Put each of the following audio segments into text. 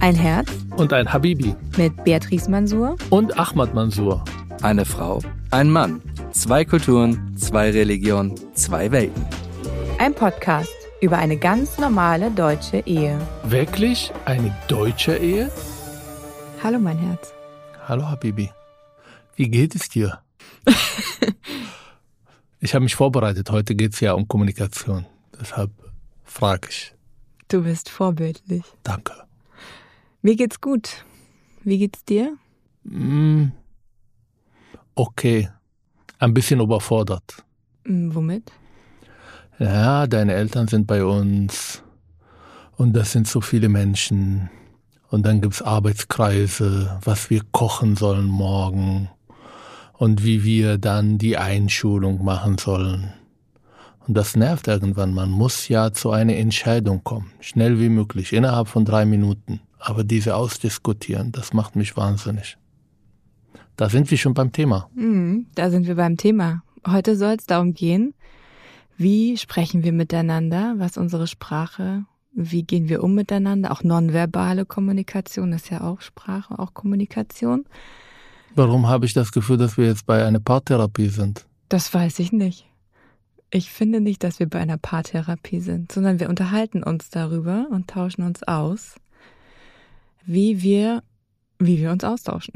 Ein Herz und ein Habibi mit Beatrice Mansour und Ahmad Mansour. Eine Frau, ein Mann, zwei Kulturen, zwei Religionen, zwei Welten. Ein Podcast über eine ganz normale deutsche Ehe. Wirklich eine deutsche Ehe? Hallo mein Herz. Hallo Habibi. Wie geht es dir? ich habe mich vorbereitet. Heute geht es ja um Kommunikation. Deshalb frage ich. Du bist vorbildlich. Danke. Mir geht's gut. Wie geht's dir? Mm, okay. Ein bisschen überfordert. Mm, womit? Ja, deine Eltern sind bei uns und das sind so viele Menschen. Und dann gibt's Arbeitskreise, was wir kochen sollen morgen und wie wir dann die Einschulung machen sollen. Und das nervt irgendwann. Man muss ja zu einer Entscheidung kommen. Schnell wie möglich, innerhalb von drei Minuten. Aber diese Ausdiskutieren, das macht mich wahnsinnig. Da sind wir schon beim Thema. Mhm, da sind wir beim Thema. Heute soll es darum gehen, wie sprechen wir miteinander, was unsere Sprache, wie gehen wir um miteinander, auch nonverbale Kommunikation ist ja auch Sprache, auch Kommunikation. Warum habe ich das Gefühl, dass wir jetzt bei einer Paartherapie sind? Das weiß ich nicht. Ich finde nicht, dass wir bei einer Paartherapie sind, sondern wir unterhalten uns darüber und tauschen uns aus, wie wir, wie wir uns austauschen.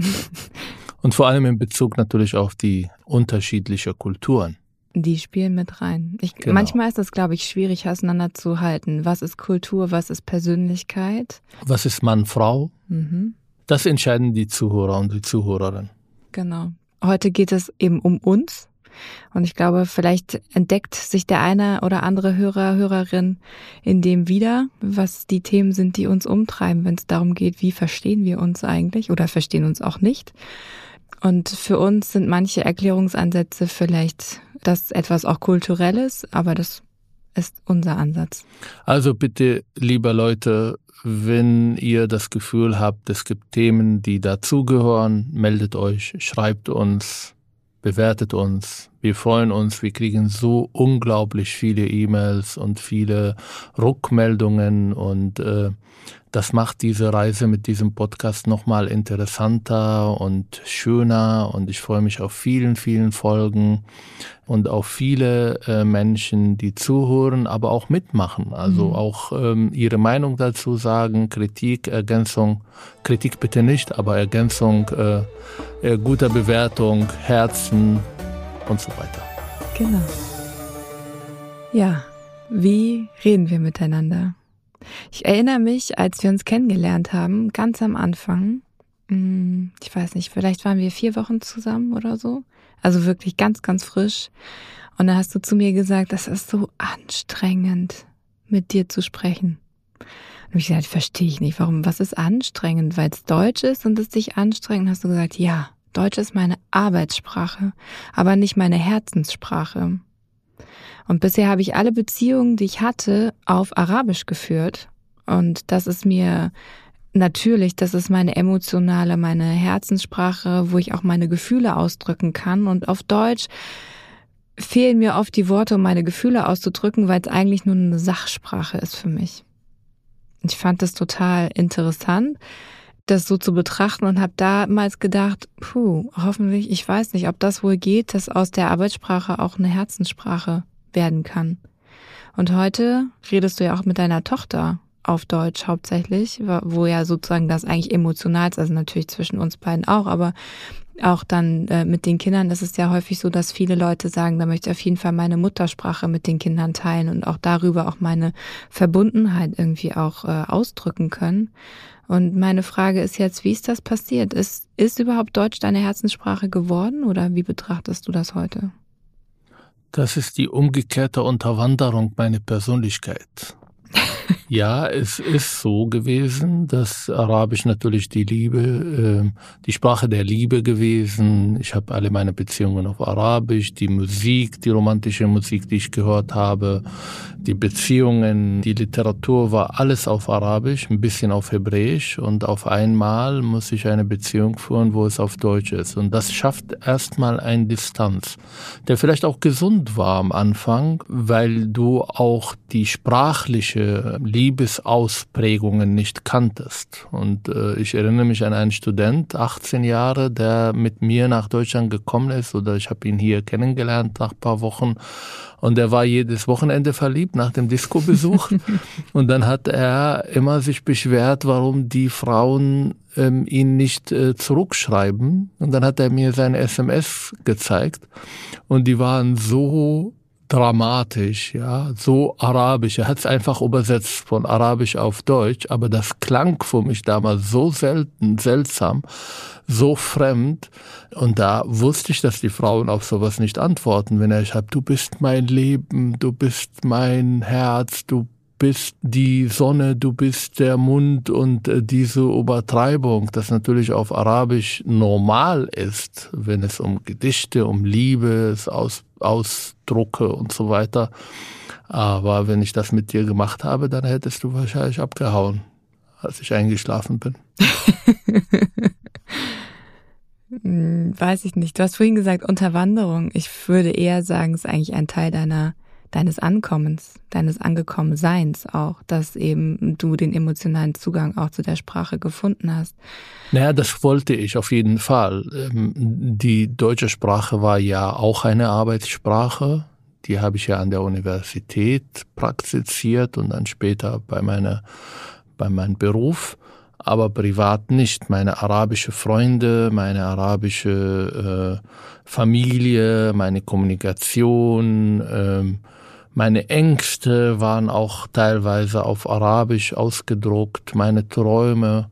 Und vor allem in Bezug natürlich auf die unterschiedlichen Kulturen. Die spielen mit rein. Ich, Genau. Manchmal ist es, glaube ich, schwierig auseinanderzuhalten. Was ist Kultur, was ist Persönlichkeit? Was ist Mann, Frau? Mhm, Das entscheiden die Zuhörer und die Zuhörerinnen. genau. Heute geht es eben um uns. Und ich glaube, vielleicht entdeckt sich der eine oder andere Hörer, Hörerin in dem wieder, was die Themen sind, die uns umtreiben, wenn es darum geht, wie verstehen wir uns eigentlich oder verstehen uns auch nicht. Und für uns sind manche Erklärungsansätze vielleicht das etwas auch kulturelles, aber das ist unser Ansatz. Also bitte, liebe Leute, wenn ihr das Gefühl habt, es gibt Themen, die dazugehören, meldet euch, schreibt uns, bewertet uns. Wir freuen uns, wir kriegen so unglaublich viele E-Mails und viele Rückmeldungen und äh, das macht diese Reise mit diesem Podcast nochmal interessanter und schöner und ich freue mich auf vielen, vielen Folgen und auf viele äh, Menschen, die zuhören, aber auch mitmachen. Also Mhm. auch ähm, ihre Meinung dazu sagen, Kritik, Ergänzung, Kritik bitte nicht, aber Ergänzung, äh, äh, guter Bewertung, Herzen und so weiter. Genau. Ja, wie reden wir miteinander? Ich erinnere mich, als wir uns kennengelernt haben, ganz am Anfang, hm, ich weiß nicht, vielleicht waren wir vier Wochen zusammen oder so. Also wirklich ganz, ganz frisch. Und da hast du zu mir gesagt, das ist so anstrengend, mit dir zu sprechen. Und ich gesagt, verstehe ich nicht. Warum? Was ist anstrengend? Weil es Deutsch ist und es dich anstrengend? Hast du gesagt, ja, Deutsch ist meine Arbeitssprache, aber nicht meine Herzenssprache. Und bisher habe ich alle Beziehungen, die ich hatte, auf Arabisch geführt. Und das ist mir natürlich, das ist meine emotionale, meine Herzenssprache, wo ich auch meine Gefühle ausdrücken kann. Und auf Deutsch fehlen mir oft die Worte, um meine Gefühle auszudrücken, weil es eigentlich nur eine Sachsprache ist für mich. Ich fand es total interessant, das so zu betrachten und habe damals gedacht, puh, hoffentlich, ich weiß nicht, ob das wohl geht, dass aus der Arbeitssprache auch eine Herzenssprache werden kann. Und heute redest du ja auch mit deiner Tochter auf Deutsch hauptsächlich, wo ja sozusagen das eigentlich emotional ist, also natürlich zwischen uns beiden auch, aber auch dann äh, mit den Kindern ist es ja häufig so, dass viele Leute sagen, da möchte ich auf jeden Fall meine Muttersprache mit den Kindern teilen und auch darüber auch meine Verbundenheit irgendwie auch äh, ausdrücken können. Und meine Frage ist jetzt, wie ist das passiert? Ist, ist überhaupt Deutsch deine Herzenssprache geworden oder wie betrachtest du das heute? Das ist die umgekehrte Unterwanderung meiner Persönlichkeit. Ja, es ist so gewesen, dass Arabisch natürlich die Liebe, äh, die Sprache der Liebe gewesen. Ich habe alle meine Beziehungen auf Arabisch, die Musik, die romantische Musik, die ich gehört habe, die Beziehungen, die Literatur war alles auf Arabisch, ein bisschen auf Hebräisch und auf einmal muss ich eine Beziehung führen, wo es auf Deutsch ist. Und das schafft erstmal eine Distanz, der vielleicht auch gesund war am Anfang, weil du auch die sprachliche solche Liebesausprägungen nicht kanntest. Und äh, ich erinnere mich an einen Student, 18 Jahre, der mit mir nach Deutschland gekommen ist oder ich habe ihn hier kennengelernt nach paar Wochen und er war jedes Wochenende verliebt nach dem Disco-Besuch. und dann hat er immer sich beschwert, warum die Frauen ähm, ihn nicht äh, zurückschreiben. Und dann hat er mir seine SMS gezeigt. Und die waren so dramatisch, ja, so arabisch. Er hat es einfach übersetzt von arabisch auf Deutsch, aber das klang für mich damals so selten, seltsam, so fremd. Und da wusste ich, dass die Frauen auf sowas nicht antworten, wenn er schreibt, du bist mein Leben, du bist mein Herz, du bist die Sonne, du bist der Mund und äh, diese Übertreibung, das natürlich auf Arabisch normal ist, wenn es um Gedichte, um Liebe, Aus, Ausdrucke und so weiter. Aber wenn ich das mit dir gemacht habe, dann hättest du wahrscheinlich abgehauen, als ich eingeschlafen bin. Hm, weiß ich nicht. Du hast vorhin gesagt Unterwanderung. Ich würde eher sagen, es ist eigentlich ein Teil deiner deines Ankommens, deines Angekommenseins auch, dass eben du den emotionalen Zugang auch zu der Sprache gefunden hast. Naja, das wollte ich auf jeden Fall. Ähm, die deutsche Sprache war ja auch eine Arbeitssprache. Die habe ich ja an der Universität praktiziert und dann später bei meiner, bei meinem Beruf aber privat nicht. Meine arabische Freunde, meine arabische äh, Familie, meine Kommunikation, ähm, meine Ängste waren auch teilweise auf Arabisch ausgedruckt, meine Träume.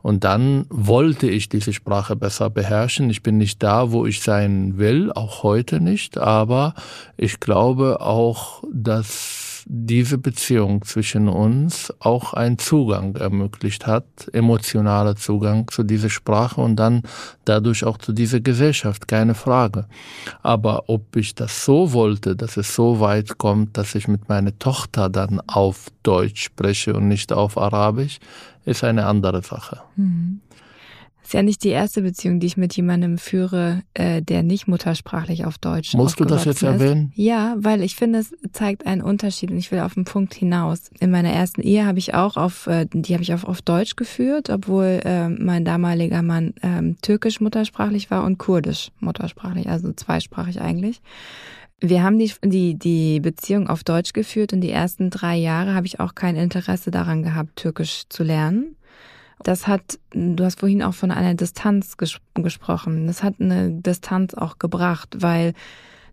Und dann wollte ich diese Sprache besser beherrschen. Ich bin nicht da, wo ich sein will, auch heute nicht. Aber ich glaube auch, dass diese Beziehung zwischen uns auch einen Zugang ermöglicht hat, emotionaler Zugang zu dieser Sprache und dann dadurch auch zu dieser Gesellschaft, keine Frage. Aber ob ich das so wollte, dass es so weit kommt, dass ich mit meiner Tochter dann auf Deutsch spreche und nicht auf Arabisch, ist eine andere Sache. Mhm. Ist ja nicht die erste Beziehung, die ich mit jemandem führe, äh, der nicht muttersprachlich auf Deutsch Musst du das jetzt ist. erwähnen? Ja, weil ich finde, es zeigt einen Unterschied und ich will auf den Punkt hinaus. In meiner ersten Ehe habe ich auch auf, äh, die habe ich auch auf Deutsch geführt, obwohl äh, mein damaliger Mann ähm, türkisch muttersprachlich war und kurdisch muttersprachlich, also zweisprachig eigentlich. Wir haben die, die, die Beziehung auf Deutsch geführt und die ersten drei Jahre habe ich auch kein Interesse daran gehabt, Türkisch zu lernen. Das hat, du hast vorhin auch von einer Distanz ges gesprochen. Das hat eine Distanz auch gebracht, weil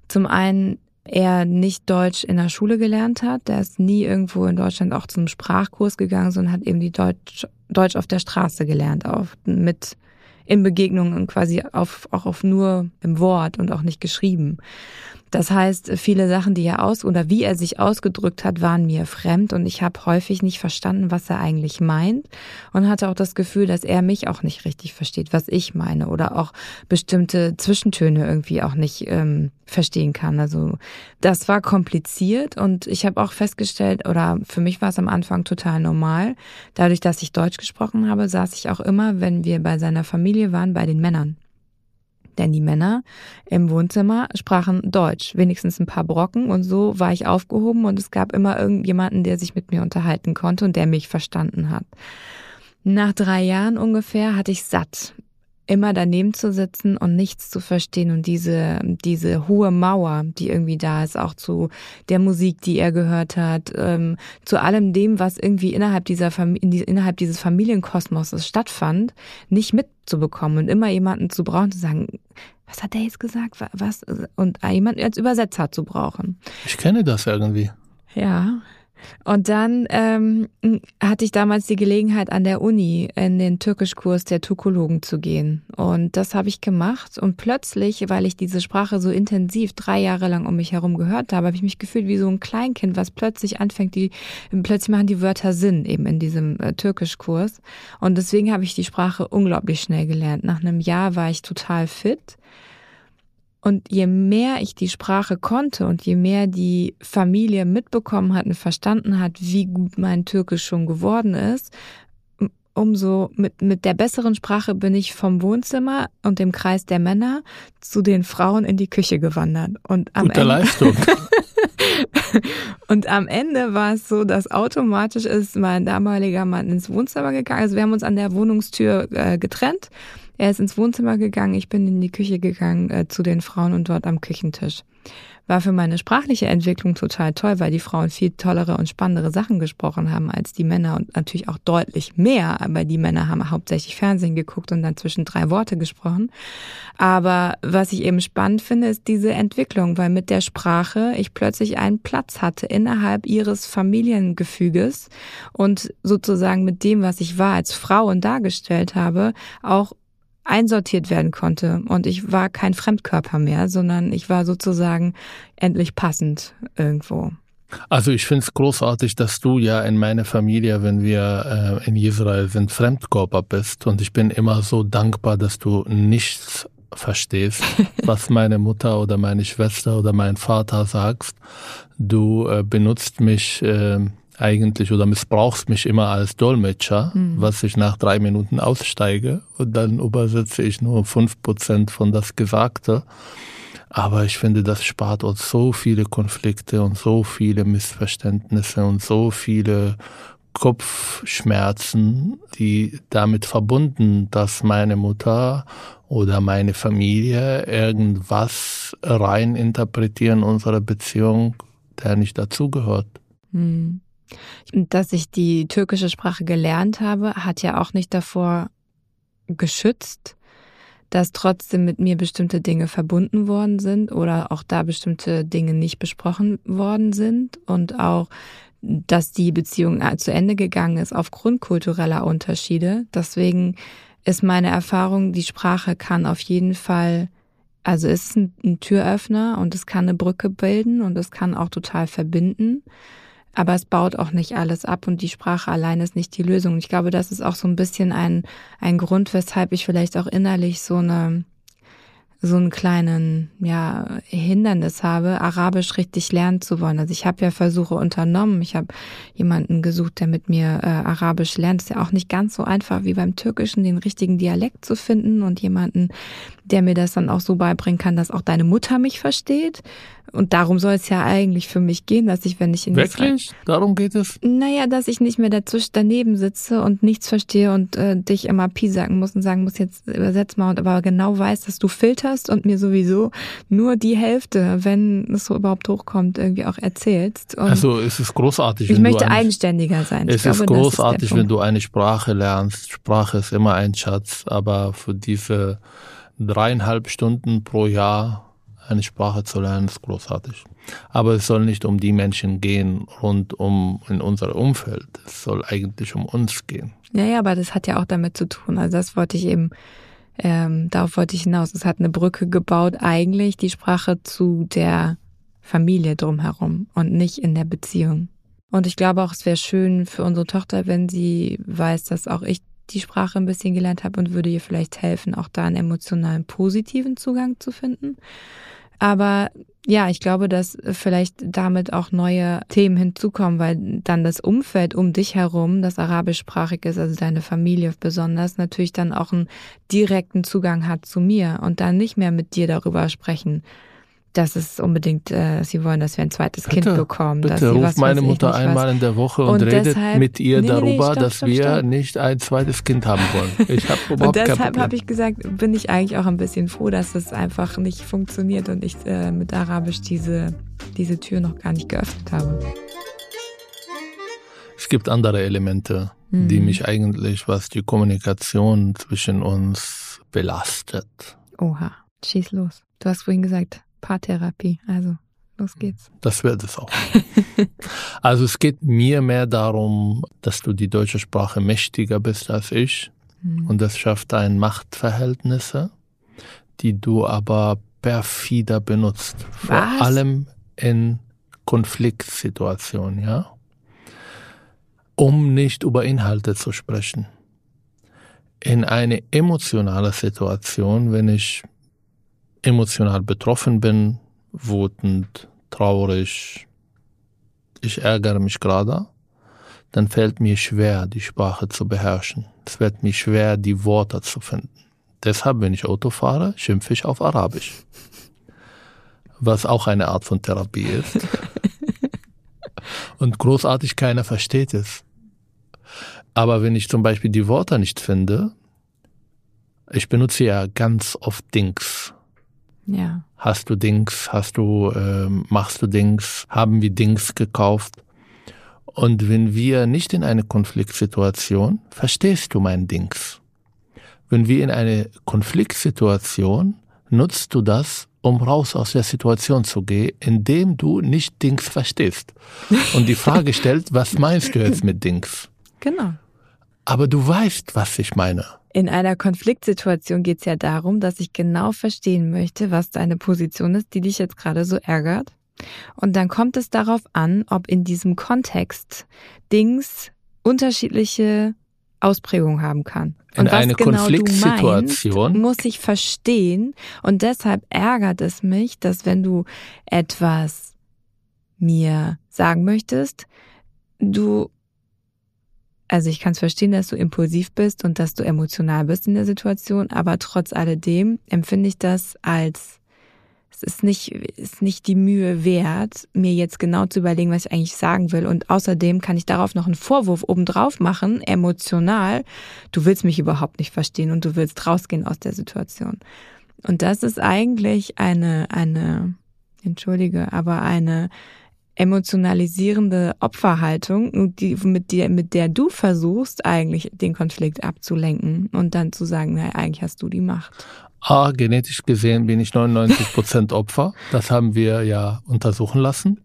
zum einen er nicht Deutsch in der Schule gelernt hat. Der ist nie irgendwo in Deutschland auch zum Sprachkurs gegangen, sondern hat eben die Deutsch, Deutsch auf der Straße gelernt, auf, mit in Begegnungen quasi auf, auch auf nur im Wort und auch nicht geschrieben. Das heißt, viele Sachen, die er aus oder wie er sich ausgedrückt hat, waren mir fremd und ich habe häufig nicht verstanden, was er eigentlich meint und hatte auch das Gefühl, dass er mich auch nicht richtig versteht, was ich meine oder auch bestimmte Zwischentöne irgendwie auch nicht ähm, verstehen kann. Also das war kompliziert und ich habe auch festgestellt, oder für mich war es am Anfang total normal. Dadurch, dass ich Deutsch gesprochen habe, saß ich auch immer, wenn wir bei seiner Familie waren, bei den Männern. Denn die Männer im Wohnzimmer sprachen Deutsch, wenigstens ein paar Brocken und so war ich aufgehoben und es gab immer irgendjemanden, der sich mit mir unterhalten konnte und der mich verstanden hat. Nach drei Jahren ungefähr hatte ich satt immer daneben zu sitzen und nichts zu verstehen und diese, diese hohe Mauer, die irgendwie da ist, auch zu der Musik, die er gehört hat, ähm, zu allem dem, was irgendwie innerhalb dieser Fam innerhalb dieses Familienkosmoses stattfand, nicht mitzubekommen und immer jemanden zu brauchen, zu sagen, was hat der jetzt gesagt, was, und jemanden als Übersetzer zu brauchen. Ich kenne das irgendwie. Ja, und dann ähm, hatte ich damals die Gelegenheit, an der Uni in den Türkischkurs der Türkologen zu gehen. Und das habe ich gemacht. Und plötzlich, weil ich diese Sprache so intensiv drei Jahre lang um mich herum gehört habe, habe ich mich gefühlt wie so ein Kleinkind, was plötzlich anfängt, die plötzlich machen die Wörter Sinn eben in diesem äh, Türkischkurs. Und deswegen habe ich die Sprache unglaublich schnell gelernt. Nach einem Jahr war ich total fit. Und je mehr ich die Sprache konnte und je mehr die Familie mitbekommen hat und verstanden hat, wie gut mein Türkisch schon geworden ist, umso mit, mit der besseren Sprache bin ich vom Wohnzimmer und dem Kreis der Männer zu den Frauen in die Küche gewandert. Und am Gute Ende, Leistung. und am Ende war es so, dass automatisch ist mein damaliger Mann ins Wohnzimmer gegangen. Also wir haben uns an der Wohnungstür äh, getrennt. Er ist ins Wohnzimmer gegangen, ich bin in die Küche gegangen äh, zu den Frauen und dort am Küchentisch war für meine sprachliche Entwicklung total toll, weil die Frauen viel tollere und spannendere Sachen gesprochen haben als die Männer und natürlich auch deutlich mehr, aber die Männer haben hauptsächlich Fernsehen geguckt und dann zwischen drei Worte gesprochen. Aber was ich eben spannend finde, ist diese Entwicklung, weil mit der Sprache ich plötzlich einen Platz hatte innerhalb ihres Familiengefüges und sozusagen mit dem, was ich war als Frau und dargestellt habe, auch einsortiert werden konnte. Und ich war kein Fremdkörper mehr, sondern ich war sozusagen endlich passend irgendwo. Also ich finde es großartig, dass du ja in meiner Familie, wenn wir äh, in Israel sind, Fremdkörper bist. Und ich bin immer so dankbar, dass du nichts verstehst, was meine Mutter oder meine Schwester oder mein Vater sagst. Du äh, benutzt mich äh, eigentlich oder missbrauchst mich immer als Dolmetscher, mhm. was ich nach drei Minuten aussteige und dann übersetze ich nur fünf Prozent von das Gesagte. Aber ich finde, das spart uns so viele Konflikte und so viele Missverständnisse und so viele Kopfschmerzen, die damit verbunden, dass meine Mutter oder meine Familie irgendwas rein interpretieren in unserer Beziehung, der nicht dazugehört. Mhm. Dass ich die türkische Sprache gelernt habe, hat ja auch nicht davor geschützt, dass trotzdem mit mir bestimmte Dinge verbunden worden sind oder auch da bestimmte Dinge nicht besprochen worden sind und auch, dass die Beziehung zu Ende gegangen ist aufgrund kultureller Unterschiede. Deswegen ist meine Erfahrung, die Sprache kann auf jeden Fall, also ist ein, ein Türöffner und es kann eine Brücke bilden und es kann auch total verbinden. Aber es baut auch nicht alles ab und die Sprache allein ist nicht die Lösung. Ich glaube, das ist auch so ein bisschen ein, ein Grund, weshalb ich vielleicht auch innerlich so eine, so einen kleinen ja, Hindernis habe, Arabisch richtig lernen zu wollen. Also ich habe ja Versuche unternommen. Ich habe jemanden gesucht, der mit mir äh, Arabisch lernt. ist ja auch nicht ganz so einfach wie beim Türkischen, den richtigen Dialekt zu finden und jemanden, der mir das dann auch so beibringen kann, dass auch deine Mutter mich versteht. Und darum soll es ja eigentlich für mich gehen, dass ich, wenn ich in Wirklich? Israel, darum geht es? Naja, dass ich nicht mehr dazwischen daneben sitze und nichts verstehe und äh, dich immer Pi sagen muss und sagen muss, jetzt übersetz mal und aber genau weiß, dass du filterst und mir sowieso nur die Hälfte, wenn es so überhaupt hochkommt, irgendwie auch erzählst. Und also es ist großartig. Ich möchte eine, eigenständiger sein. Es glaube, ist großartig, ist wenn du eine Sprache lernst. Sprache ist immer ein Schatz, aber für diese dreieinhalb Stunden pro Jahr eine Sprache zu lernen, ist großartig. Aber es soll nicht um die Menschen gehen rund um in unser Umfeld. Es soll eigentlich um uns gehen. Ja, ja, aber das hat ja auch damit zu tun. Also das wollte ich eben, ähm, darauf wollte ich hinaus. Es hat eine Brücke gebaut, eigentlich die Sprache zu der Familie drumherum und nicht in der Beziehung. Und ich glaube auch, es wäre schön für unsere Tochter, wenn sie weiß, dass auch ich die Sprache ein bisschen gelernt habe und würde ihr vielleicht helfen, auch da einen emotionalen positiven Zugang zu finden. Aber ja, ich glaube, dass vielleicht damit auch neue Themen hinzukommen, weil dann das Umfeld um dich herum, das arabischsprachig ist, also deine Familie besonders, natürlich dann auch einen direkten Zugang hat zu mir und dann nicht mehr mit dir darüber sprechen dass es unbedingt, äh, sie wollen, dass wir ein zweites bitte, Kind bekommen. Bitte, dass sie, ruf was meine Mutter einmal was. in der Woche und, und redet deshalb, mit ihr nee, darüber, nee, stopp, dass stopp, wir stopp. nicht ein zweites Kind haben wollen. Ich habe überhaupt Und deshalb habe ich gesagt, bin ich eigentlich auch ein bisschen froh, dass es einfach nicht funktioniert und ich äh, mit Arabisch diese, diese Tür noch gar nicht geöffnet habe. Es gibt andere Elemente, mhm. die mich eigentlich, was die Kommunikation zwischen uns belastet. Oha, schieß los. Du hast vorhin gesagt, Paartherapie. Also los geht's. Das wird es auch. also es geht mir mehr darum, dass du die deutsche Sprache mächtiger bist als ich. Mhm. Und das schafft ein Machtverhältnisse, die du aber perfider benutzt. Vor Was? allem in Konfliktsituationen, ja. Um nicht über Inhalte zu sprechen. In eine emotionale Situation, wenn ich emotional betroffen bin, wütend, traurig, ich ärgere mich gerade, dann fällt mir schwer, die Sprache zu beherrschen. Es wird mir schwer, die Worte zu finden. Deshalb, wenn ich Auto fahre, schimpfe ich auf Arabisch. Was auch eine Art von Therapie ist. Und großartig keiner versteht es. Aber wenn ich zum Beispiel die Worte nicht finde, ich benutze ja ganz oft Dings. Ja. Hast du Dings? Hast du, äh, machst du Dings? Haben wir Dings gekauft? Und wenn wir nicht in eine Konfliktsituation, verstehst du mein Dings. Wenn wir in eine Konfliktsituation, nutzt du das, um raus aus der Situation zu gehen, indem du nicht Dings verstehst. Und die Frage stellt, was meinst du jetzt mit Dings? Genau. Aber du weißt, was ich meine. In einer Konfliktsituation geht es ja darum, dass ich genau verstehen möchte, was deine Position ist, die dich jetzt gerade so ärgert. Und dann kommt es darauf an, ob in diesem Kontext Dings unterschiedliche Ausprägungen haben kann. In und was eine genau Konfliktsituation? Meinst, muss ich verstehen. Und deshalb ärgert es mich, dass wenn du etwas mir sagen möchtest, du also ich kann es verstehen, dass du impulsiv bist und dass du emotional bist in der Situation, aber trotz alledem empfinde ich das als es ist nicht, ist nicht die Mühe wert, mir jetzt genau zu überlegen, was ich eigentlich sagen will. Und außerdem kann ich darauf noch einen Vorwurf obendrauf machen, emotional. Du willst mich überhaupt nicht verstehen und du willst rausgehen aus der Situation. Und das ist eigentlich eine, eine, entschuldige, aber eine emotionalisierende Opferhaltung, die, mit, der, mit der du versuchst, eigentlich den Konflikt abzulenken und dann zu sagen, na, eigentlich hast du die Macht. A, genetisch gesehen bin ich 99 Prozent Opfer. Das haben wir ja untersuchen lassen.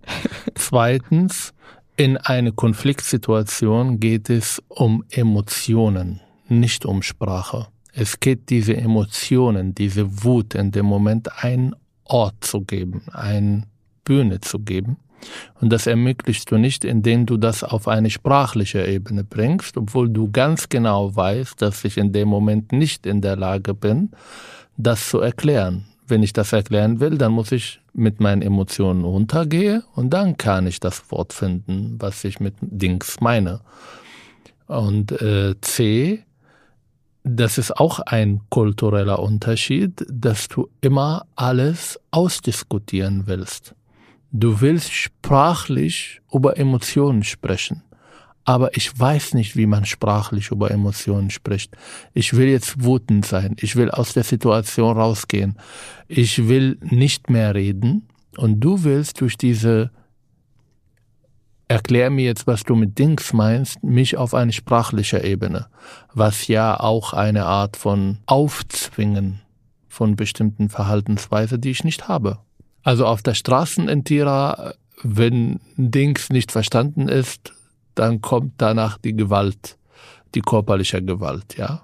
Zweitens, in eine Konfliktsituation geht es um Emotionen, nicht um Sprache. Es geht diese Emotionen, diese Wut in dem Moment einen Ort zu geben, eine Bühne zu geben. Und das ermöglichst du nicht, indem du das auf eine sprachliche Ebene bringst, obwohl du ganz genau weißt, dass ich in dem Moment nicht in der Lage bin, das zu erklären. Wenn ich das erklären will, dann muss ich mit meinen Emotionen runtergehen und dann kann ich das Wort finden, was ich mit Dings meine. Und äh, C, das ist auch ein kultureller Unterschied, dass du immer alles ausdiskutieren willst. Du willst sprachlich über Emotionen sprechen. Aber ich weiß nicht, wie man sprachlich über Emotionen spricht. Ich will jetzt wütend sein. Ich will aus der Situation rausgehen. Ich will nicht mehr reden. Und du willst durch diese Erklär mir jetzt, was du mit Dings meinst, mich auf eine sprachliche Ebene, was ja auch eine Art von Aufzwingen von bestimmten Verhaltensweise, die ich nicht habe. Also auf der Straße in Tira, wenn Dings nicht verstanden ist, dann kommt danach die Gewalt, die körperliche Gewalt, ja.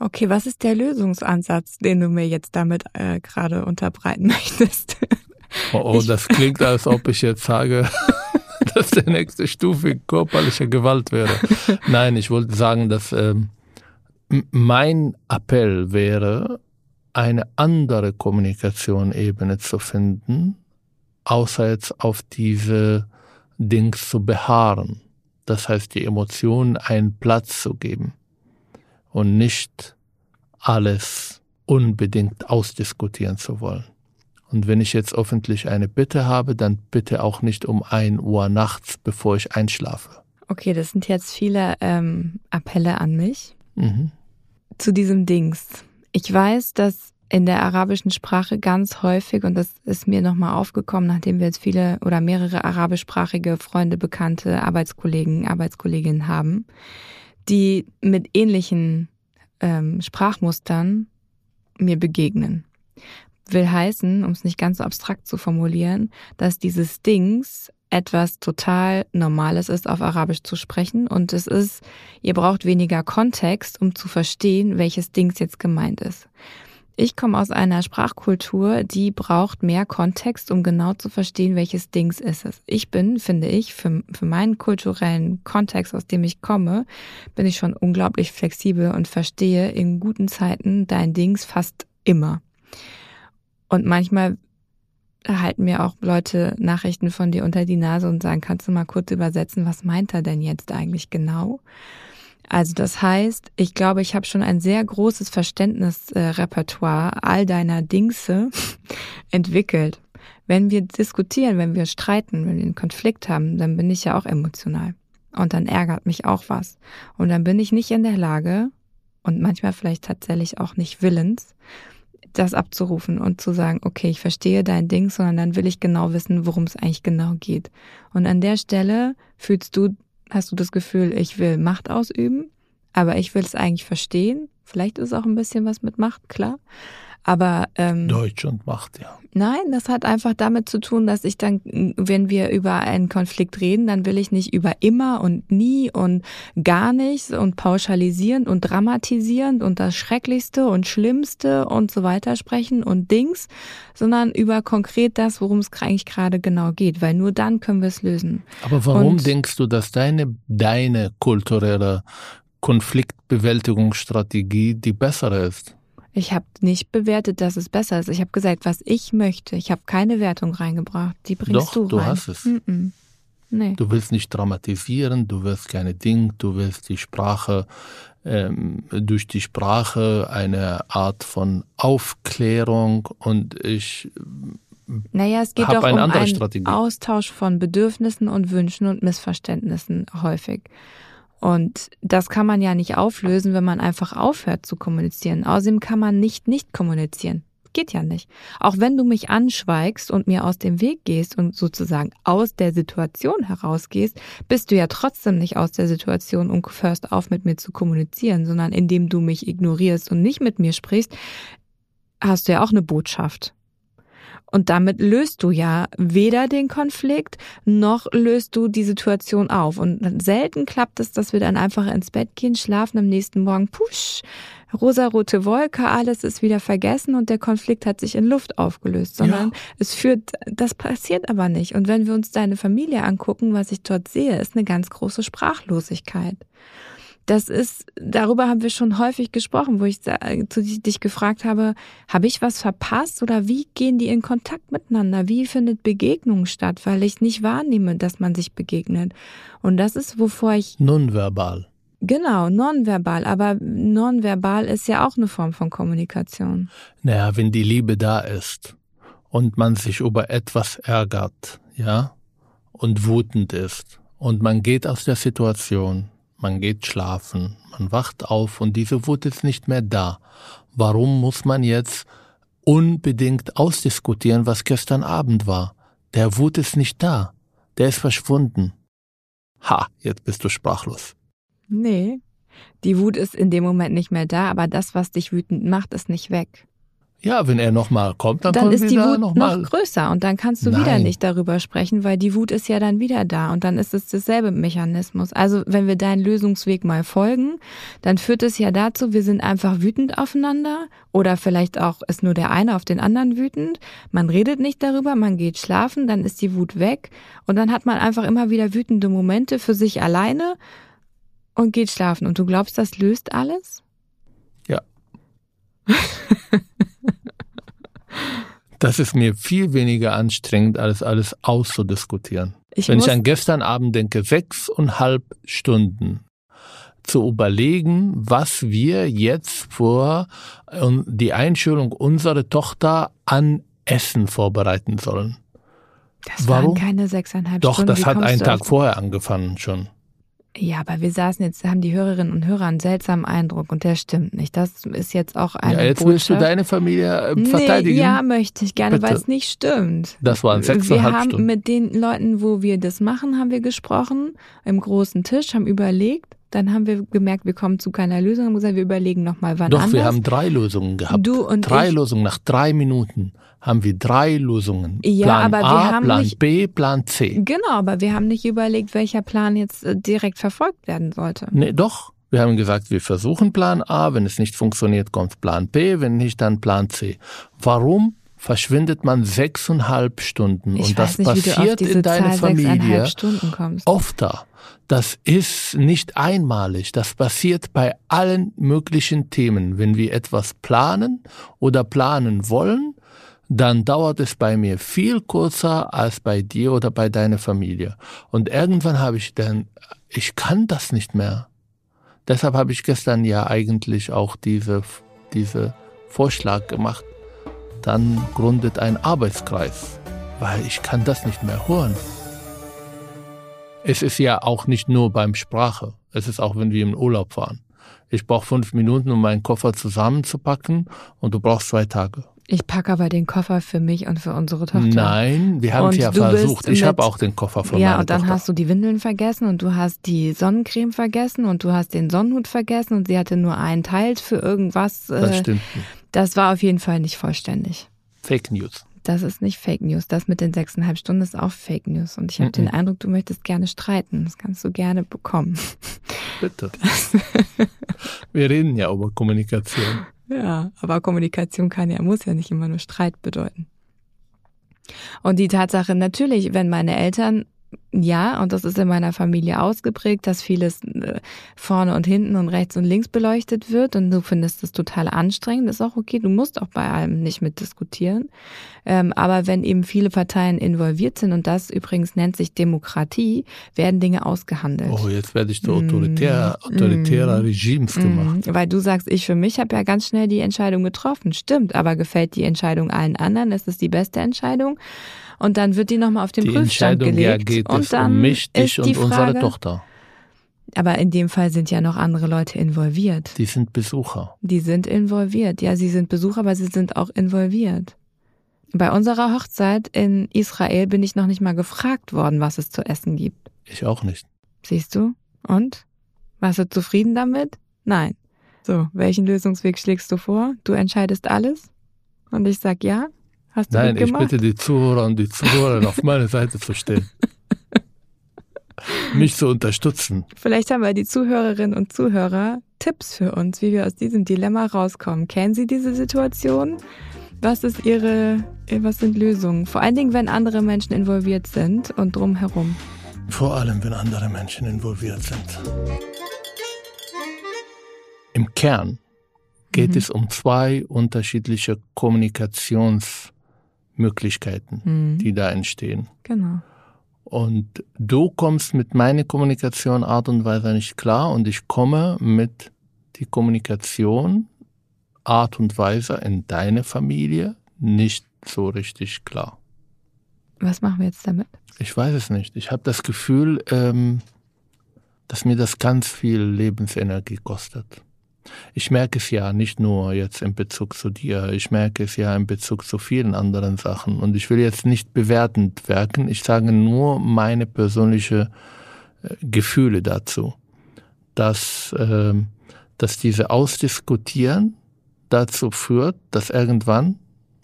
Okay, was ist der Lösungsansatz, den du mir jetzt damit äh, gerade unterbreiten möchtest? Oh, oh das klingt, als ob ich jetzt sage, dass der nächste Stufe körperliche Gewalt wäre. Nein, ich wollte sagen, dass ähm, mein Appell wäre, eine andere Kommunikationsebene zu finden, außer jetzt auf diese Dings zu beharren. Das heißt, die Emotionen einen Platz zu geben und nicht alles unbedingt ausdiskutieren zu wollen. Und wenn ich jetzt öffentlich eine Bitte habe, dann bitte auch nicht um ein Uhr nachts, bevor ich einschlafe. Okay, das sind jetzt viele ähm, Appelle an mich. Mhm. Zu diesem Dings. Ich weiß, dass in der arabischen Sprache ganz häufig, und das ist mir nochmal aufgekommen, nachdem wir jetzt viele oder mehrere arabischsprachige Freunde, Bekannte, Arbeitskollegen, Arbeitskolleginnen haben, die mit ähnlichen ähm, Sprachmustern mir begegnen. Will heißen, um es nicht ganz so abstrakt zu formulieren, dass dieses Dings etwas total Normales ist, auf Arabisch zu sprechen. Und es ist, ihr braucht weniger Kontext, um zu verstehen, welches Dings jetzt gemeint ist. Ich komme aus einer Sprachkultur, die braucht mehr Kontext, um genau zu verstehen, welches Dings ist es. Ich bin, finde ich, für, für meinen kulturellen Kontext, aus dem ich komme, bin ich schon unglaublich flexibel und verstehe in guten Zeiten dein Dings fast immer. Und manchmal halten mir auch Leute Nachrichten von dir unter die Nase und sagen, kannst du mal kurz übersetzen, was meint er denn jetzt eigentlich genau? Also das heißt, ich glaube, ich habe schon ein sehr großes Verständnisrepertoire äh, all deiner Dingse entwickelt. Wenn wir diskutieren, wenn wir streiten, wenn wir einen Konflikt haben, dann bin ich ja auch emotional. Und dann ärgert mich auch was. Und dann bin ich nicht in der Lage, und manchmal vielleicht tatsächlich auch nicht willens, das abzurufen und zu sagen, okay, ich verstehe dein Ding, sondern dann will ich genau wissen, worum es eigentlich genau geht. Und an der Stelle fühlst du, hast du das Gefühl, ich will Macht ausüben, aber ich will es eigentlich verstehen. Vielleicht ist auch ein bisschen was mit Macht, klar. Aber ähm, Deutsch und Macht, ja. Nein, das hat einfach damit zu tun, dass ich dann, wenn wir über einen Konflikt reden, dann will ich nicht über immer und nie und gar nichts und pauschalisierend und dramatisierend und das Schrecklichste und Schlimmste und so weiter sprechen und Dings, sondern über konkret das, worum es eigentlich gerade genau geht, weil nur dann können wir es lösen. Aber warum und, denkst du, dass deine, deine kulturelle Konfliktbewältigungsstrategie die bessere ist? Ich habe nicht bewertet, dass es besser ist. Ich habe gesagt, was ich möchte. Ich habe keine Wertung reingebracht. Die bringst Doch, du rein. du hast es. Mm -mm. Nee. Du willst nicht dramatisieren, du willst keine Ding, du willst die Sprache, ähm, durch die Sprache eine Art von Aufklärung und ich naja, es geht doch um einen Strategie. Austausch von Bedürfnissen und Wünschen und Missverständnissen häufig. Und das kann man ja nicht auflösen, wenn man einfach aufhört zu kommunizieren. Außerdem kann man nicht nicht kommunizieren. Geht ja nicht. Auch wenn du mich anschweigst und mir aus dem Weg gehst und sozusagen aus der Situation herausgehst, bist du ja trotzdem nicht aus der Situation und hörst auf mit mir zu kommunizieren, sondern indem du mich ignorierst und nicht mit mir sprichst, hast du ja auch eine Botschaft. Und damit löst du ja weder den Konflikt noch löst du die Situation auf. Und selten klappt es, dass wir dann einfach ins Bett gehen, schlafen am nächsten Morgen, pusch, rosarote Wolke, alles ist wieder vergessen und der Konflikt hat sich in Luft aufgelöst, sondern ja. es führt, das passiert aber nicht. Und wenn wir uns deine Familie angucken, was ich dort sehe, ist eine ganz große Sprachlosigkeit das ist, darüber haben wir schon häufig gesprochen, wo ich zu dich gefragt habe, habe ich was verpasst oder wie gehen die in Kontakt miteinander? Wie findet Begegnung statt? Weil ich nicht wahrnehme, dass man sich begegnet. Und das ist, wovor ich. Nonverbal. Genau, nonverbal. Aber nonverbal ist ja auch eine Form von Kommunikation. Naja, wenn die Liebe da ist und man sich über etwas ärgert, ja, und wutend ist und man geht aus der Situation, man geht schlafen, man wacht auf und diese Wut ist nicht mehr da. Warum muss man jetzt unbedingt ausdiskutieren, was gestern Abend war? Der Wut ist nicht da. Der ist verschwunden. Ha, jetzt bist du sprachlos. Nee, die Wut ist in dem Moment nicht mehr da, aber das, was dich wütend macht, ist nicht weg. Ja, wenn er nochmal kommt, dann, dann ist die Wut noch, noch größer und dann kannst du Nein. wieder nicht darüber sprechen, weil die Wut ist ja dann wieder da und dann ist es dasselbe Mechanismus. Also wenn wir deinen Lösungsweg mal folgen, dann führt es ja dazu, wir sind einfach wütend aufeinander oder vielleicht auch ist nur der eine auf den anderen wütend. Man redet nicht darüber, man geht schlafen, dann ist die Wut weg und dann hat man einfach immer wieder wütende Momente für sich alleine und geht schlafen. Und du glaubst, das löst alles? Ja. Das ist mir viel weniger anstrengend, als alles auszudiskutieren. Ich Wenn ich an gestern Abend denke, sechseinhalb Stunden zu überlegen, was wir jetzt vor die Einschulung unserer Tochter an Essen vorbereiten sollen. Das Warum? waren keine sechseinhalb Doch, Stunden. Doch, das hat einen Tag vorher angefangen schon. Ja, aber wir saßen jetzt, haben die Hörerinnen und Hörer einen seltsamen Eindruck und der stimmt nicht. Das ist jetzt auch eine Ja, jetzt Botschaft. willst du deine Familie äh, verteidigen? Nee, ja, möchte ich gerne, weil es nicht stimmt. Das waren sechseinhalb Wir haben Stunden. mit den Leuten, wo wir das machen, haben wir gesprochen, im großen Tisch, haben überlegt, dann haben wir gemerkt, wir kommen zu keiner Lösung, haben gesagt, wir überlegen nochmal wann Doch, anders. wir haben drei Lösungen gehabt. Du und drei ich. Lösungen, nach drei Minuten haben wir drei Lösungen. Ja, Plan aber wir A, haben Plan nicht, B, Plan C. Genau, aber wir haben nicht überlegt, welcher Plan jetzt äh, direkt verfolgt werden sollte. Nee, doch. Wir haben gesagt, wir versuchen Plan A, wenn es nicht funktioniert, kommt Plan B, wenn nicht, dann Plan C. Warum verschwindet man sechseinhalb Stunden? Ich Und das nicht, passiert in deiner Zahl Familie öfter. Das ist nicht einmalig. Das passiert bei allen möglichen Themen. Wenn wir etwas planen oder planen wollen, dann dauert es bei mir viel kürzer als bei dir oder bei deiner Familie. Und irgendwann habe ich dann, ich kann das nicht mehr. Deshalb habe ich gestern ja eigentlich auch diese, diese Vorschlag gemacht. Dann gründet ein Arbeitskreis, weil ich kann das nicht mehr hören. Es ist ja auch nicht nur beim Sprache. Es ist auch, wenn wir im Urlaub fahren. Ich brauche fünf Minuten, um meinen Koffer zusammenzupacken und du brauchst zwei Tage. Ich packe aber den Koffer für mich und für unsere Tochter. Nein, wir haben es ja versucht. Ich habe auch den Koffer für Ja, und dann Tochter. hast du die Windeln vergessen und du hast die Sonnencreme vergessen und du hast den Sonnenhut vergessen und sie hatte nur einen Teil für irgendwas. Das äh, stimmt. Das war auf jeden Fall nicht vollständig. Fake News. Das ist nicht Fake News. Das mit den sechseinhalb Stunden ist auch Fake News. Und ich habe Mhm. den Eindruck, du möchtest gerne streiten. Das kannst du gerne bekommen. Bitte. wir reden ja über Kommunikation. Ja, aber Kommunikation kann ja, muss ja nicht immer nur Streit bedeuten. Und die Tatsache, natürlich, wenn meine Eltern, ja, und das ist in meiner Familie ausgeprägt, dass vieles äh, vorne und hinten und rechts und links beleuchtet wird und du findest das total anstrengend, ist auch okay. Du musst auch bei allem nicht mitdiskutieren. Ähm, aber wenn eben viele Parteien involviert sind, und das übrigens nennt sich Demokratie, werden Dinge ausgehandelt. Oh, jetzt werde ich zu autoritär, autoritärer Regimes gemacht. Mhm, Weil du sagst, ich für mich habe ja ganz schnell die Entscheidung getroffen. Stimmt, aber gefällt die Entscheidung allen anderen? Ist es die beste Entscheidung? Und dann wird die nochmal auf den Die Prüfstand Entscheidung ja gelegt. geht und dann um mich, dich und unsere Frage, Tochter. Aber in dem Fall sind ja noch andere Leute involviert. Die sind Besucher. Die sind involviert. Ja, sie sind Besucher, aber sie sind auch involviert. Bei unserer Hochzeit in Israel bin ich noch nicht mal gefragt worden, was es zu essen gibt. Ich auch nicht. Siehst du? Und? Warst du zufrieden damit? Nein. So, welchen Lösungsweg schlägst du vor? Du entscheidest alles? Und ich sag ja? Hast du Nein, ich bitte die Zuhörer und die Zuhörer auf meine Seite zu stehen. Mich zu unterstützen. Vielleicht haben wir die Zuhörerinnen und Zuhörer Tipps für uns, wie wir aus diesem Dilemma rauskommen. Kennen Sie diese Situation? Was ist Ihre, was sind Lösungen? Vor allen Dingen, wenn andere Menschen involviert sind und drumherum. Vor allem, wenn andere Menschen involviert sind. Im Kern geht Mhm. es um zwei unterschiedliche Kommunikationsmöglichkeiten, Mhm. die da entstehen. Genau. Und du kommst mit meiner Kommunikation Art und Weise nicht klar und ich komme mit die Kommunikation Art und Weise in deine Familie nicht so richtig klar. Was machen wir jetzt damit? Ich weiß es nicht. Ich habe das Gefühl, ähm, dass mir das ganz viel Lebensenergie kostet. Ich merke es ja nicht nur jetzt in Bezug zu dir, ich merke es ja in Bezug zu vielen anderen Sachen. Und ich will jetzt nicht bewertend wirken, ich sage nur meine persönliche äh, Gefühle dazu, dass, ähm, dass diese Ausdiskutieren dazu führt, dass irgendwann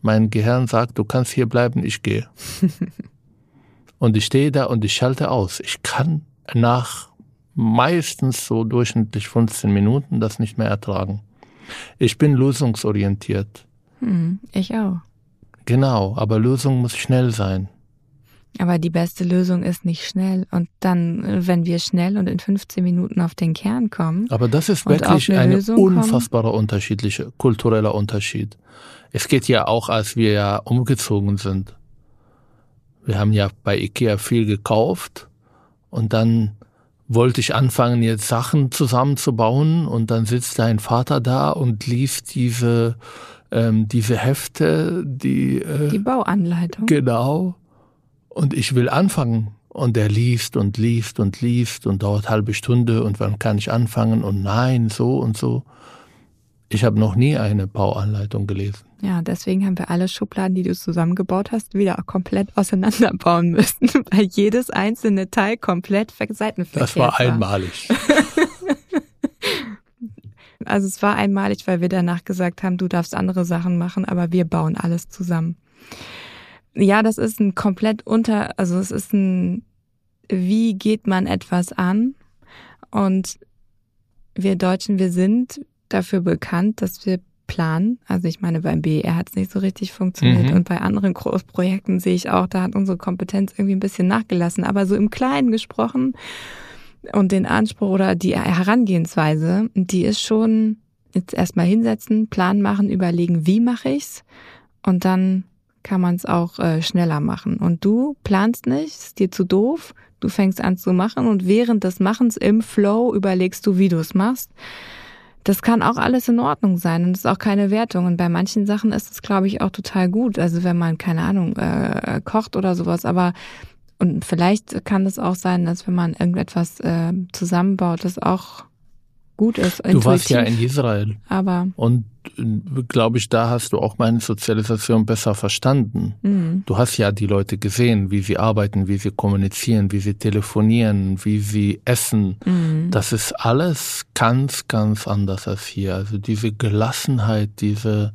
mein Gehirn sagt, du kannst hier bleiben, ich gehe. Und ich stehe da und ich schalte aus. Ich kann nach meistens so durchschnittlich 15 Minuten das nicht mehr ertragen. Ich bin lösungsorientiert. Hm, ich auch. Genau, aber Lösung muss schnell sein. Aber die beste Lösung ist nicht schnell. Und dann, wenn wir schnell und in 15 Minuten auf den Kern kommen, Aber das ist wirklich ein Lösung kommen? unfassbarer unterschiedlicher kultureller Unterschied. Es geht ja auch, als wir ja umgezogen sind. Wir haben ja bei Ikea viel gekauft und dann wollte ich anfangen, jetzt Sachen zusammenzubauen und dann sitzt dein Vater da und liest diese, ähm, diese Hefte, die, äh, die Bauanleitung. Genau. Und ich will anfangen. Und er liest und liest und liest und dauert halbe Stunde und wann kann ich anfangen und nein, so und so. Ich habe noch nie eine Bauanleitung gelesen. Ja, deswegen haben wir alle Schubladen, die du zusammengebaut hast, wieder komplett auseinanderbauen müssen, weil jedes einzelne Teil komplett ver- seitenverkehrt Das war einmalig. Also es war einmalig, weil wir danach gesagt haben, du darfst andere Sachen machen, aber wir bauen alles zusammen. Ja, das ist ein komplett unter, also es ist ein, wie geht man etwas an? Und wir Deutschen, wir sind dafür bekannt, dass wir planen. Also ich meine, beim BER hat es nicht so richtig funktioniert Mhm. und bei anderen Großprojekten sehe ich auch, da hat unsere Kompetenz irgendwie ein bisschen nachgelassen. Aber so im Kleinen gesprochen und den Anspruch oder die Herangehensweise, die ist schon jetzt erstmal hinsetzen, Plan machen, überlegen, wie mache ich's und dann kann man es auch äh, schneller machen. Und du planst nicht, ist dir zu doof, du fängst an zu machen und während des Machens im Flow überlegst du, wie du es machst. Das kann auch alles in Ordnung sein und ist auch keine Wertung. Und bei manchen Sachen ist es, glaube ich, auch total gut. Also wenn man, keine Ahnung, äh, kocht oder sowas, aber und vielleicht kann es auch sein, dass wenn man irgendetwas äh, zusammenbaut, das auch gut ist. Du warst ja in Israel. Aber. Und äh, glaube ich, da hast du auch meine Sozialisation besser verstanden. Mhm. Du hast ja die Leute gesehen, wie sie arbeiten, wie sie kommunizieren, wie sie telefonieren, wie sie essen. Mhm. Das ist alles ganz, ganz anders als hier. Also diese Gelassenheit, diese,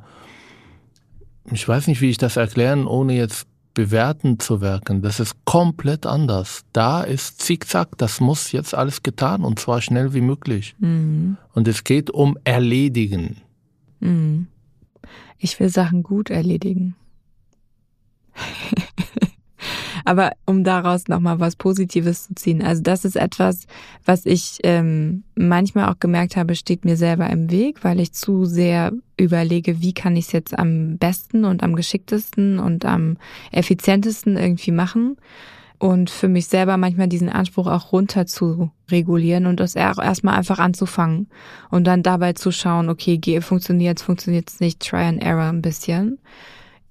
ich weiß nicht, wie ich das erklären, ohne jetzt bewerten zu wirken. Das ist komplett anders. Da ist Zickzack, das muss jetzt alles getan und zwar schnell wie möglich. Mhm. Und es geht um Erledigen. Mhm. Ich will Sachen gut erledigen. Aber um daraus nochmal was Positives zu ziehen. Also das ist etwas, was ich ähm, manchmal auch gemerkt habe, steht mir selber im Weg, weil ich zu sehr überlege, wie kann ich es jetzt am besten und am geschicktesten und am effizientesten irgendwie machen. Und für mich selber manchmal diesen Anspruch auch runter zu regulieren und das erstmal einfach anzufangen und dann dabei zu schauen, okay, funktioniert es, funktioniert es nicht, try and error ein bisschen.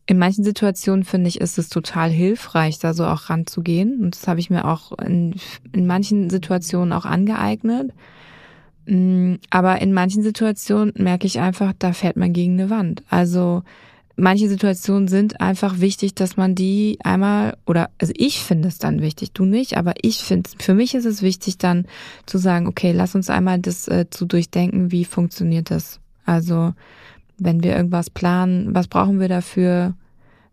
In manchen Situationen finde ich, ist es total hilfreich, da so auch ranzugehen. Und das habe ich mir auch in, in manchen Situationen auch angeeignet. Mm, aber in manchen Situationen merke ich einfach, da fährt man gegen eine Wand. Also manche Situationen sind einfach wichtig, dass man die einmal, oder also ich finde es dann wichtig, du nicht, aber ich finde, für mich ist es wichtig dann zu sagen, okay, lass uns einmal das äh, zu durchdenken, wie funktioniert das. Also wenn wir irgendwas planen, was brauchen wir dafür?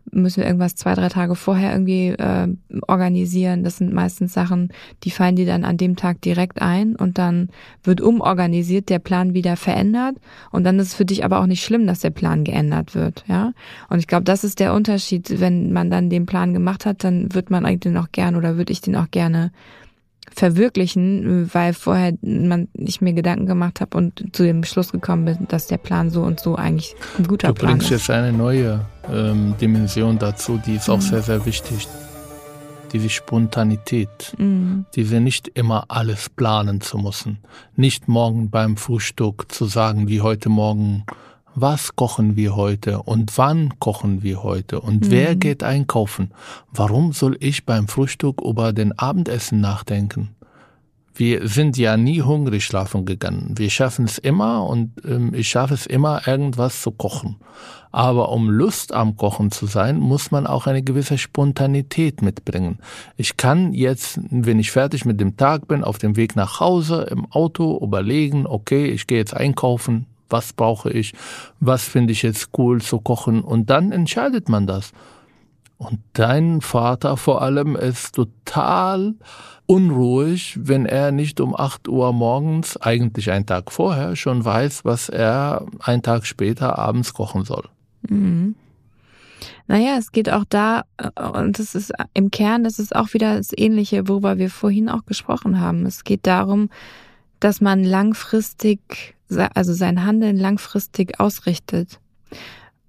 Müssen wir irgendwas zwei, drei Tage vorher irgendwie äh, organisieren? Das sind meistens Sachen, die fallen dir dann an dem Tag direkt ein und dann wird umorganisiert, der Plan wieder verändert und dann ist es für dich aber auch nicht schlimm, dass der Plan geändert wird, ja? Und ich glaube, das ist der Unterschied, wenn man dann den Plan gemacht hat, dann wird man eigentlich den auch gerne oder würde ich den auch gerne verwirklichen, weil vorher man nicht mir Gedanken gemacht habe und zu dem Schluss gekommen bin, dass der Plan so und so eigentlich ein guter Plan ist. Du bringst jetzt eine neue ähm, Dimension dazu, die ist mhm. auch sehr, sehr wichtig. Diese Spontanität, mhm. diese nicht immer alles planen zu müssen. Nicht morgen beim Frühstück zu sagen, wie heute Morgen was kochen wir heute und wann kochen wir heute und mhm. wer geht einkaufen? Warum soll ich beim Frühstück über den Abendessen nachdenken? Wir sind ja nie hungrig schlafen gegangen. Wir schaffen es immer und ähm, ich schaffe es immer, irgendwas zu kochen. Aber um Lust am Kochen zu sein, muss man auch eine gewisse Spontanität mitbringen. Ich kann jetzt, wenn ich fertig mit dem Tag bin, auf dem Weg nach Hause im Auto überlegen, okay, ich gehe jetzt einkaufen, was brauche ich, was finde ich jetzt cool zu kochen und dann entscheidet man das. Und dein Vater vor allem ist total unruhig, wenn er nicht um 8 Uhr morgens, eigentlich einen Tag vorher, schon weiß, was er einen Tag später abends kochen soll. Mhm. Naja, es geht auch da, und das ist im Kern, das ist auch wieder das Ähnliche, worüber wir vorhin auch gesprochen haben. Es geht darum, dass man langfristig also sein Handeln langfristig ausrichtet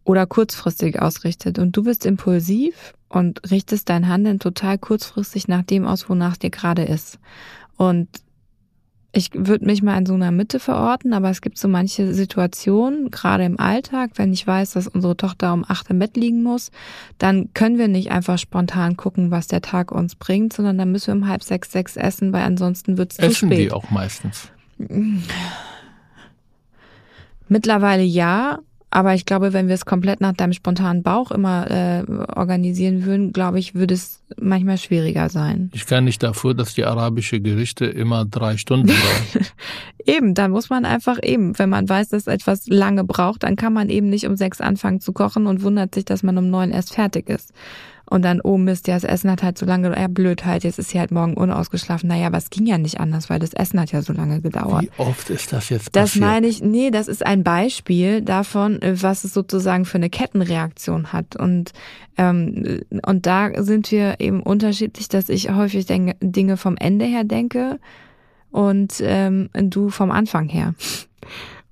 oder kurzfristig ausrichtet. Und du bist impulsiv und richtest dein Handeln total kurzfristig nach dem aus, wonach dir gerade ist. Und ich würde mich mal in so einer Mitte verorten, aber es gibt so manche Situationen, gerade im Alltag, wenn ich weiß, dass unsere Tochter um acht im Bett liegen muss, dann können wir nicht einfach spontan gucken, was der Tag uns bringt, sondern dann müssen wir um halb sechs, sechs essen, weil ansonsten wird es zu spät. Essen die auch meistens? Mittlerweile ja, aber ich glaube, wenn wir es komplett nach deinem spontanen Bauch immer äh, organisieren würden, glaube ich, würde es manchmal schwieriger sein. Ich kann nicht dafür, dass die arabische Gerichte immer drei Stunden brauchen. eben, dann muss man einfach eben, wenn man weiß, dass etwas lange braucht, dann kann man eben nicht um sechs anfangen zu kochen und wundert sich, dass man um neun erst fertig ist. Und dann, oh Mist, ja, das Essen hat halt so lange, ja, blöd halt, jetzt ist sie halt morgen unausgeschlafen. Naja, aber es ging ja nicht anders, weil das Essen hat ja so lange gedauert. Wie oft ist das jetzt passiert? Das meine ich, nee, das ist ein Beispiel davon, was es sozusagen für eine Kettenreaktion hat. Und, ähm, und da sind wir eben unterschiedlich, dass ich häufig denke, Dinge vom Ende her denke und ähm, du vom Anfang her.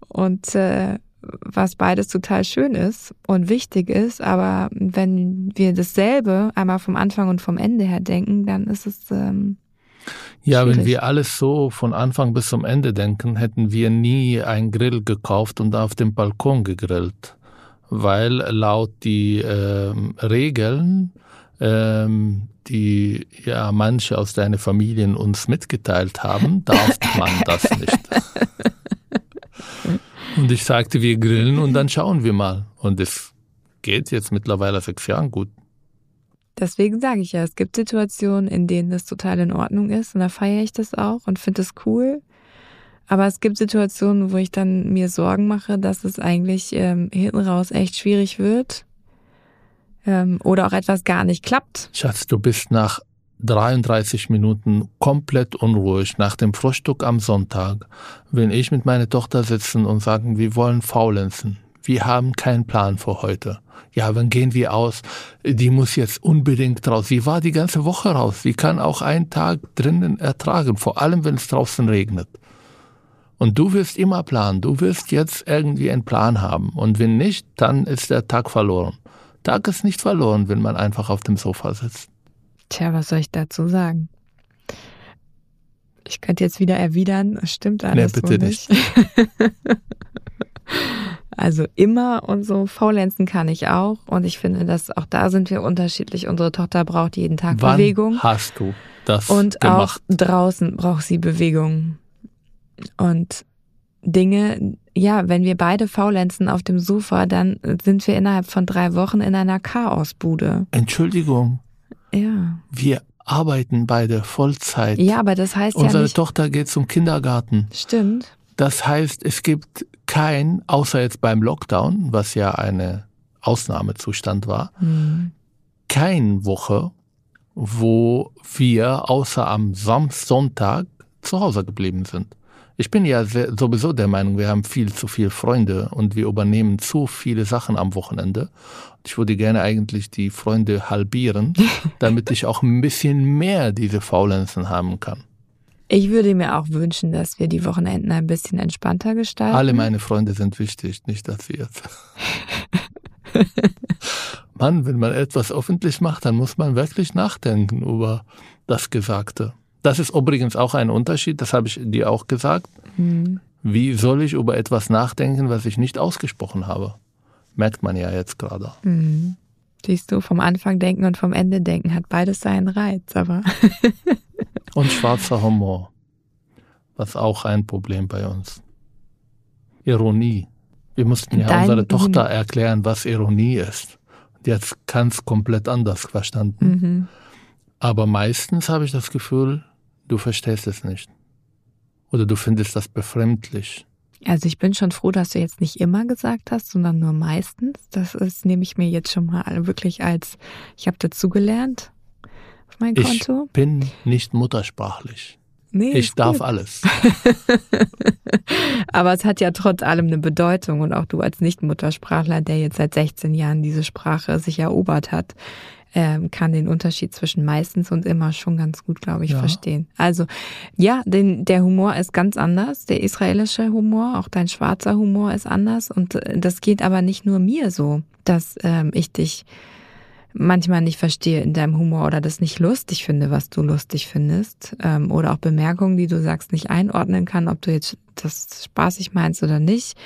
Und äh, was beides total schön ist und wichtig ist, aber wenn wir dasselbe einmal vom Anfang und vom Ende her denken, dann ist es ähm, ja, Schwierig. wenn wir alles so von Anfang bis zum Ende denken, hätten wir nie einen Grill gekauft und auf dem Balkon gegrillt. Weil laut die ähm, Regeln, ähm, die ja manche aus deinen Familien uns mitgeteilt haben, darf man das nicht. Und ich sagte, wir grillen und dann schauen wir mal. Und es geht jetzt mittlerweile sechs Jahren gut. Deswegen sage ich ja, es gibt Situationen, in denen das total in Ordnung ist und da feiere ich das auch und finde es cool. Aber es gibt Situationen, wo ich dann mir Sorgen mache, dass es eigentlich ähm, hinten raus echt schwierig wird ähm, oder auch etwas gar nicht klappt. Schatz, du bist nach 33 Minuten komplett unruhig nach dem Frühstück am Sonntag, wenn ich mit meiner Tochter sitzen und sagen, wir wollen faulenzen. Wir haben keinen Plan für heute. Ja, wann gehen wir aus? Die muss jetzt unbedingt raus. Sie war die ganze Woche raus. Sie kann auch einen Tag drinnen ertragen, vor allem wenn es draußen regnet. Und du wirst immer planen. Du wirst jetzt irgendwie einen Plan haben. Und wenn nicht, dann ist der Tag verloren. Tag ist nicht verloren, wenn man einfach auf dem Sofa sitzt. Tja, was soll ich dazu sagen? Ich könnte jetzt wieder erwidern, es stimmt alles Nee, bitte so nicht. also immer und so faulenzen kann ich auch und ich finde, dass auch da sind wir unterschiedlich. Unsere Tochter braucht jeden Tag Wann Bewegung hast du das und gemacht? auch draußen braucht sie Bewegung. Und Dinge, ja, wenn wir beide faulenzen auf dem Sofa, dann sind wir innerhalb von drei Wochen in einer Chaosbude. Entschuldigung, Ja. wir arbeiten beide Vollzeit. Ja, aber das heißt ja Unsere nicht. Tochter geht zum Kindergarten. Stimmt. Das heißt, es gibt kein, außer jetzt beim Lockdown, was ja eine Ausnahmezustand war, Hm. kein Woche, wo wir außer am Sam Sonntag zu Hause geblieben sind. Ich bin ja sowieso der Meinung, wir haben viel zu viele Freunde und wir übernehmen zu viele Sachen am Wochenende. Ich würde gerne eigentlich die Freunde halbieren, damit ich auch ein bisschen mehr diese Faulenzen haben kann. Ich würde mir auch wünschen, dass wir die Wochenenden ein bisschen entspannter gestalten. Alle meine Freunde sind wichtig, nicht dass sie jetzt. Mann, wenn man etwas öffentlich macht, dann muss man wirklich nachdenken über das Gesagte. Das ist übrigens auch ein Unterschied, das habe ich dir auch gesagt. Hm. Wie soll ich über etwas nachdenken, was ich nicht ausgesprochen habe? Merkt man ja jetzt gerade. Hm. Siehst du, vom Anfang denken und vom Ende denken hat beides seinen Reiz, aber Und schwarzer Humor, was auch ein Problem bei uns. Ironie. Wir mussten ja Dein unserer Tochter erklären, was Ironie ist. Die hat es ganz komplett anders verstanden. mhm. Aber meistens habe ich das Gefühl, du verstehst es nicht. Oder du findest das befremdlich. also ich bin schon froh, dass du jetzt nicht immer gesagt hast, sondern nur meistens. Das ist, nehme ich mir jetzt schon mal wirklich als, ich habe dazugelernt auf mein Ich Konto. bin nicht muttersprachlich. Nee, Ich darf gut. alles. Aber es hat ja trotz allem eine Bedeutung und auch du als Nicht-Muttersprachler, der jetzt seit 16 Jahren diese Sprache sich erobert hat, ähm, kann den Unterschied zwischen meistens und immer schon ganz gut, glaube ich, Ja. verstehen. Also ja, den, der Humor ist ganz anders, der israelische Humor, auch dein schwarzer Humor ist anders und äh, das geht aber nicht nur mir so, dass ähm, ich dich manchmal nicht verstehe in deinem Humor oder das nicht lustig finde, was du lustig findest. Ähm, oder auch Bemerkungen, die du sagst, nicht einordnen kann, ob du jetzt das spaßig meinst oder nicht.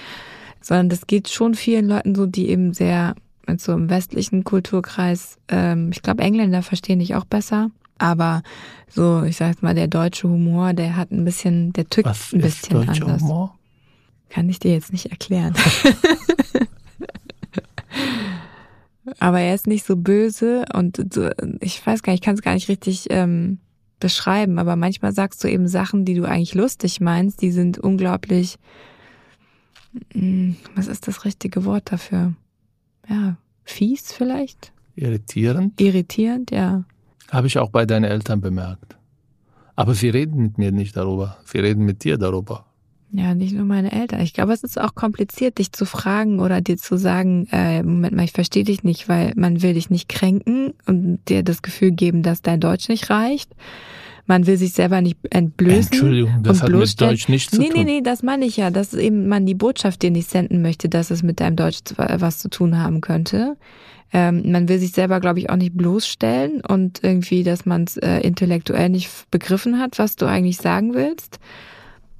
Sondern das geht schon vielen Leuten so, die eben sehr mit so im westlichen Kulturkreis, ähm, ich glaube, Engländer verstehen dich auch besser. Aber so, ich sag jetzt mal, der deutsche Humor, der hat ein bisschen, der tückt Was ein ist bisschen deutscher anders. Humor? Kann ich dir jetzt nicht erklären. Aber er ist nicht so böse und so, ich weiß gar nicht, ich kann es gar nicht richtig ähm, beschreiben, aber manchmal sagst du eben Sachen, die du eigentlich lustig meinst, die sind unglaublich, mm, was ist das richtige Wort dafür? Ja, fies vielleicht? Irritierend? Irritierend, ja. Habe ich auch bei deinen Eltern bemerkt. Aber sie reden mit mir nicht darüber. Sie reden mit dir darüber. Ja, nicht nur meine Eltern. Ich glaube, es ist auch kompliziert, dich zu fragen oder dir zu sagen, äh, Moment mal, ich verstehe dich nicht, weil man will dich nicht kränken und dir das Gefühl geben, dass dein Deutsch nicht reicht. Man will sich selber nicht entblößen. Entschuldigung, das und hat mit. Deutsch nichts zu nee, tun. Nee, nee, das meine ich ja, dass eben man die Botschaft dir nicht senden möchte, dass es mit deinem Deutsch was zu tun haben könnte. Ähm, man will sich selber, glaube ich, auch nicht bloßstellen und irgendwie, dass man es äh, intellektuell nicht begriffen hat, was du eigentlich sagen willst.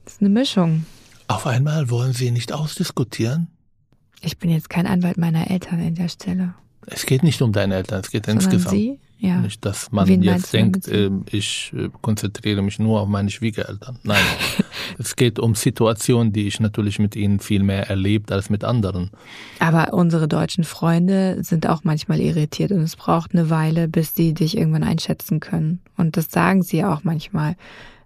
Das ist eine Mischung. Auf einmal wollen Sie nicht ausdiskutieren? Ich bin jetzt kein Anwalt meiner Eltern an der Stelle. Es geht nicht um deine Eltern, es geht Sondern insgesamt. Sie? Ja. Nicht, dass man Wen jetzt denkt, ähm, ich äh, konzentriere mich nur auf meine Schwiegereltern. Nein, es geht um Situationen, die ich natürlich mit ihnen viel mehr erlebt als mit anderen. Aber unsere deutschen Freunde sind auch manchmal irritiert und es braucht eine Weile, bis sie dich irgendwann einschätzen können. Und das sagen sie ja auch manchmal.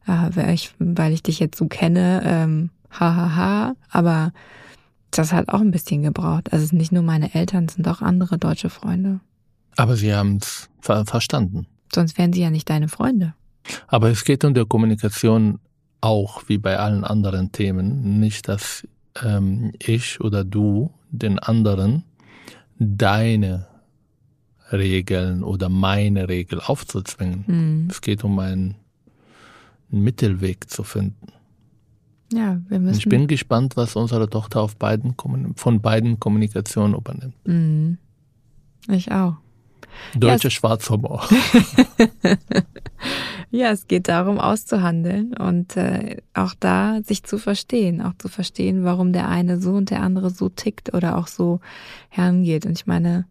Äh, weil, ich, weil ich dich jetzt so kenne, ähm, hahaha, ha, ha, aber das hat auch ein bisschen gebraucht. Also es sind nicht nur meine Eltern, es sind auch andere deutsche Freunde. Aber sie haben es ver verstanden. Sonst wären sie ja nicht deine Freunde. Aber es geht um die Kommunikation auch wie bei allen anderen Themen. Nicht, dass ähm, ich oder du den anderen deine Regeln oder meine Regel aufzuzwingen. Hm. Es geht um einen Mittelweg zu finden. Ja, wir müssen. Ich bin gespannt, was unsere Tochter auf beiden, von beiden Kommunikationen übernimmt. Hm. Ich auch. Deutscher Schwarzhumor. Ja, es geht darum, auszuhandeln und äh, auch da sich zu verstehen, auch zu verstehen, warum der eine so und der andere so tickt oder auch so herangeht. Und ich meine,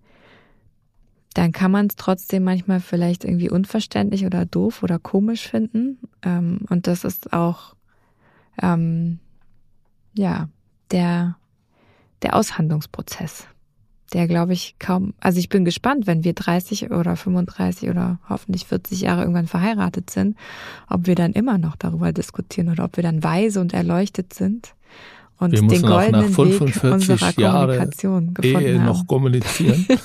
dann kann man es trotzdem manchmal vielleicht irgendwie unverständlich oder doof oder komisch finden. Ähm, und das ist auch ähm, ja der der Aushandlungsprozess der glaube ich kaum, also ich bin gespannt, wenn wir 30 oder 35 oder hoffentlich 40 Jahre irgendwann verheiratet sind, ob wir dann immer noch darüber diskutieren oder ob wir dann weise und erleuchtet sind und Wir den goldenen Weg 45 unserer Jahre Kommunikation gefunden Ehe haben. noch kommunizieren.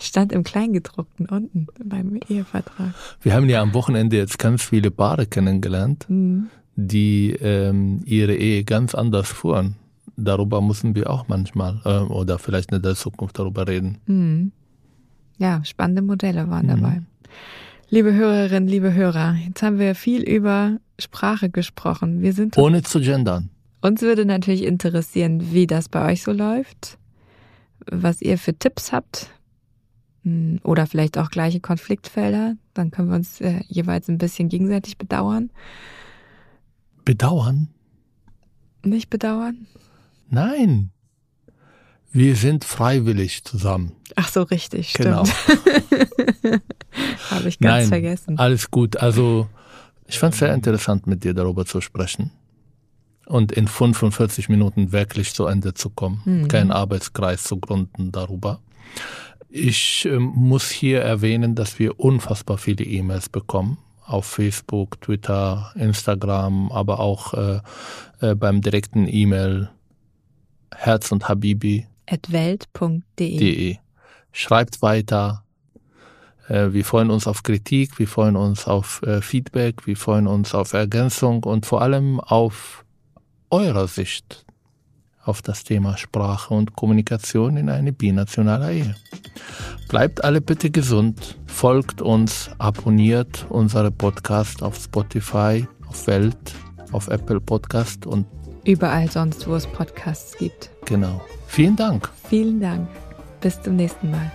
Stand im Kleingedruckten unten beim Ehevertrag. Wir haben ja am Wochenende jetzt ganz viele Paare kennengelernt, Mhm. die ähm, ihre Ehe ganz anders fuhren. Darüber müssen wir auch manchmal äh, oder vielleicht in der Zukunft darüber reden. Mhm. Ja, spannende Modelle waren Mhm. dabei. Liebe Hörerinnen, liebe Hörer, jetzt haben wir viel über Sprache gesprochen. Wir sind Ohne zu gendern. Uns würde natürlich interessieren, wie das bei euch so läuft, was ihr für Tipps habt hm, oder vielleicht auch gleiche Konfliktfelder. Dann können wir uns äh, jeweils ein bisschen gegenseitig bedauern. Bedauern? Nicht bedauern? Nein. Wir sind freiwillig zusammen. Ach so, richtig, stimmt. Genau. Habe ich ganz Nein, vergessen. alles gut. Also ich fand es sehr interessant, mit dir darüber zu sprechen. Und in 45 Minuten wirklich zu Ende zu kommen. Mhm. Kein Arbeitskreis zu gründen darüber. Ich ähm, muss hier erwähnen, dass wir unfassbar viele E-Mails bekommen. Auf Facebook, Twitter, Instagram, aber auch äh, äh, beim direkten E-Mail herz und habibi welt.de. www.ftf.de. Schreibt weiter. Äh, Wir freuen uns auf Kritik, wir freuen uns auf äh, Feedback, wir freuen uns auf Ergänzung und vor allem auf eurer Sicht auf das Thema Sprache und Kommunikation in eine binationale Ehe. Bleibt alle bitte gesund, folgt uns, abonniert unsere Podcast auf Spotify, auf Welt, auf Apple Podcast und Überall sonst, wo es Podcasts gibt. genau. Vielen Dank. Vielen Dank. Bis zum nächsten Mal.